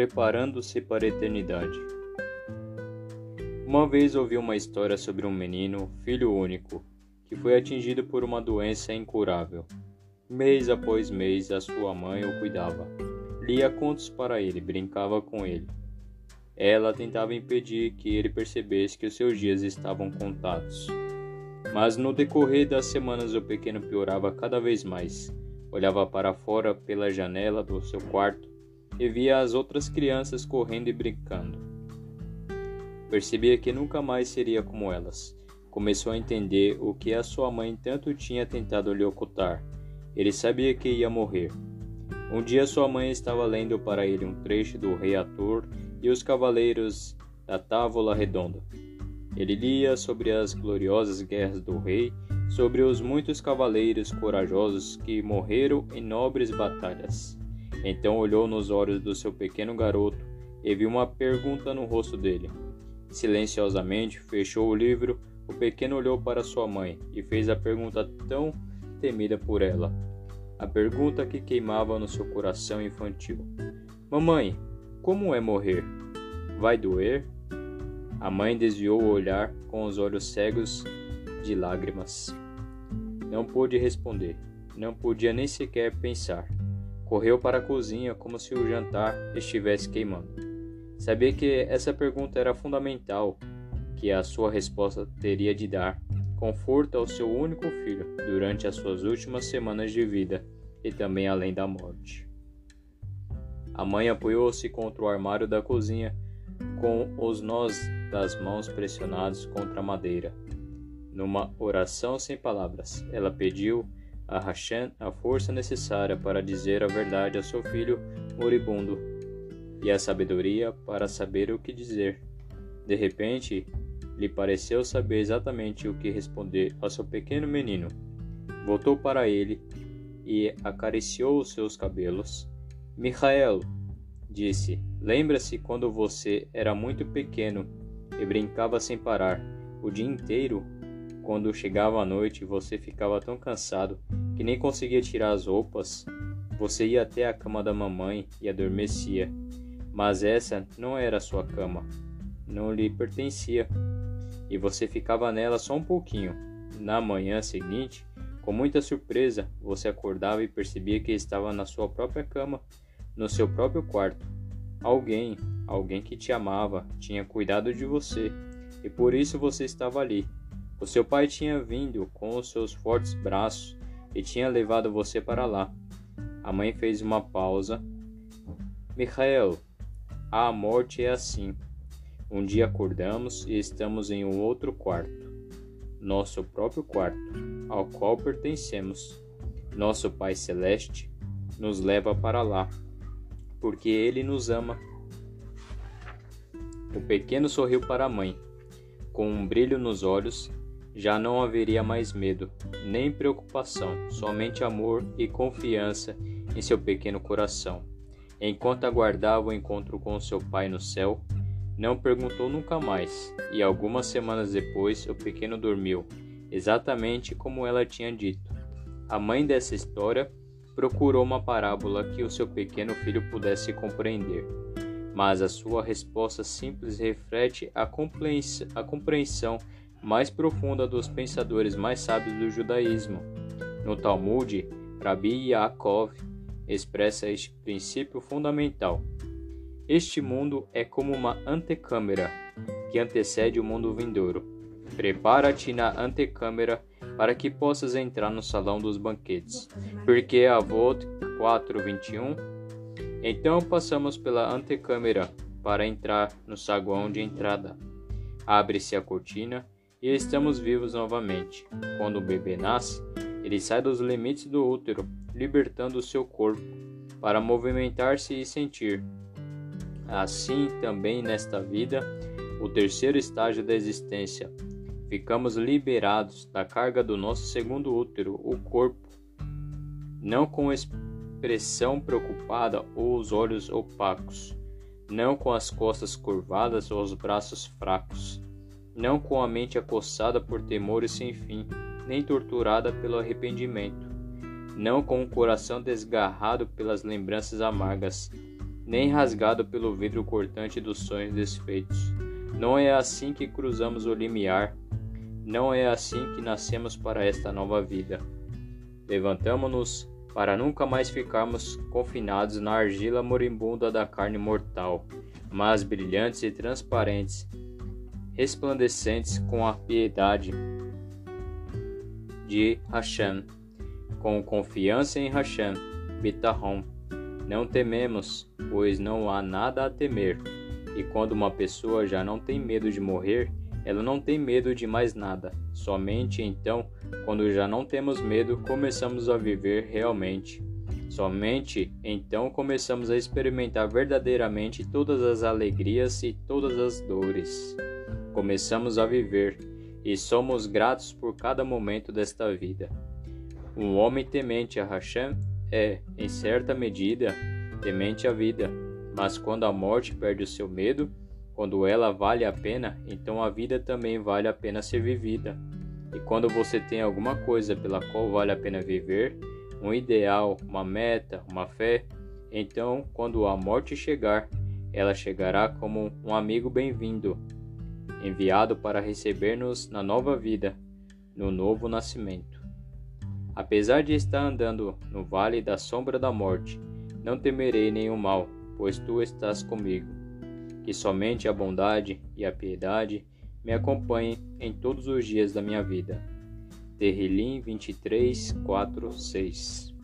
preparando-se para a eternidade. Uma vez ouvi uma história sobre um menino, filho único, que foi atingido por uma doença incurável. Mês após mês, a sua mãe o cuidava, lia contos para ele, brincava com ele. Ela tentava impedir que ele percebesse que os seus dias estavam contados. Mas no decorrer das semanas o pequeno piorava cada vez mais. Olhava para fora pela janela do seu quarto e via as outras crianças correndo e brincando. Percebia que nunca mais seria como elas. Começou a entender o que a sua mãe tanto tinha tentado lhe ocultar. Ele sabia que ia morrer. Um dia sua mãe estava lendo para ele um trecho do Rei Arthur e os Cavaleiros da Távola Redonda. Ele lia sobre as gloriosas guerras do rei, sobre os muitos cavaleiros corajosos que morreram em nobres batalhas. Então olhou nos olhos do seu pequeno garoto e viu uma pergunta no rosto dele. Silenciosamente fechou o livro. O pequeno olhou para sua mãe e fez a pergunta tão temida por ela. A pergunta que queimava no seu coração infantil: Mamãe, como é morrer? Vai doer? A mãe desviou o olhar com os olhos cegos de lágrimas. Não pôde responder, não podia nem sequer pensar. Correu para a cozinha como se o jantar estivesse queimando. Sabia que essa pergunta era fundamental, que a sua resposta teria de dar conforto ao seu único filho durante as suas últimas semanas de vida e também além da morte. A mãe apoiou-se contra o armário da cozinha com os nós das mãos pressionados contra a madeira. Numa oração sem palavras, ela pediu a Hashem a força necessária para dizer a verdade a seu filho moribundo e a sabedoria para saber o que dizer. De repente, lhe pareceu saber exatamente o que responder ao seu pequeno menino. Voltou para ele e acariciou os seus cabelos. Michael, disse, lembra-se quando você era muito pequeno e brincava sem parar o dia inteiro quando chegava a noite, você ficava tão cansado que nem conseguia tirar as roupas. Você ia até a cama da mamãe e adormecia. Mas essa não era a sua cama, não lhe pertencia. E você ficava nela só um pouquinho. Na manhã seguinte, com muita surpresa, você acordava e percebia que estava na sua própria cama, no seu próprio quarto. Alguém, alguém que te amava, tinha cuidado de você, e por isso você estava ali, o seu pai tinha vindo com os seus fortes braços e tinha levado você para lá. A mãe fez uma pausa. Michael, a morte é assim. Um dia acordamos e estamos em um outro quarto, nosso próprio quarto, ao qual pertencemos. Nosso Pai Celeste nos leva para lá, porque Ele nos ama. O pequeno sorriu para a mãe, com um brilho nos olhos já não haveria mais medo, nem preocupação, somente amor e confiança em seu pequeno coração. Enquanto aguardava o encontro com seu pai no céu, não perguntou nunca mais, e algumas semanas depois o pequeno dormiu, exatamente como ela tinha dito. A mãe dessa história procurou uma parábola que o seu pequeno filho pudesse compreender, mas a sua resposta simples reflete a compreensão mais profunda dos pensadores mais sábios do judaísmo. No Talmud, Rabbi Yaakov expressa este princípio fundamental. Este mundo é como uma antecâmara que antecede o mundo vindouro. Prepara-te na antecâmara para que possas entrar no salão dos banquetes. Porque Avot 4:21 Então passamos pela antecâmara para entrar no saguão de entrada. Abre-se a cortina e estamos vivos novamente. Quando o bebê nasce, ele sai dos limites do útero, libertando o seu corpo para movimentar-se e sentir. Assim também nesta vida, o terceiro estágio da existência, ficamos liberados da carga do nosso segundo útero, o corpo, não com expressão preocupada ou os olhos opacos, não com as costas curvadas ou os braços fracos não com a mente acossada por temores sem fim, nem torturada pelo arrependimento, não com o coração desgarrado pelas lembranças amargas, nem rasgado pelo vidro cortante dos sonhos desfeitos. Não é assim que cruzamos o limiar, não é assim que nascemos para esta nova vida. Levantamo-nos para nunca mais ficarmos confinados na argila moribunda da carne mortal, mas brilhantes e transparentes, resplandecentes com a piedade de Hashem, com confiança em Hashem, Bitahom. Não tememos, pois não há nada a temer. E quando uma pessoa já não tem medo de morrer, ela não tem medo de mais nada. Somente então, quando já não temos medo, começamos a viver realmente. Somente então começamos a experimentar verdadeiramente todas as alegrias e todas as dores. Começamos a viver e somos gratos por cada momento desta vida. Um homem temente a Hashem é, em certa medida, temente à vida, mas quando a morte perde o seu medo, quando ela vale a pena, então a vida também vale a pena ser vivida. E quando você tem alguma coisa pela qual vale a pena viver, um ideal, uma meta, uma fé, então quando a morte chegar, ela chegará como um amigo bem-vindo, enviado para receber-nos na nova vida, no novo nascimento. Apesar de estar andando no vale da sombra da morte, não temerei nenhum mal, pois tu estás comigo que somente a bondade e a piedade me acompanhem em todos os dias da minha vida. Terrilim 23, 4, 6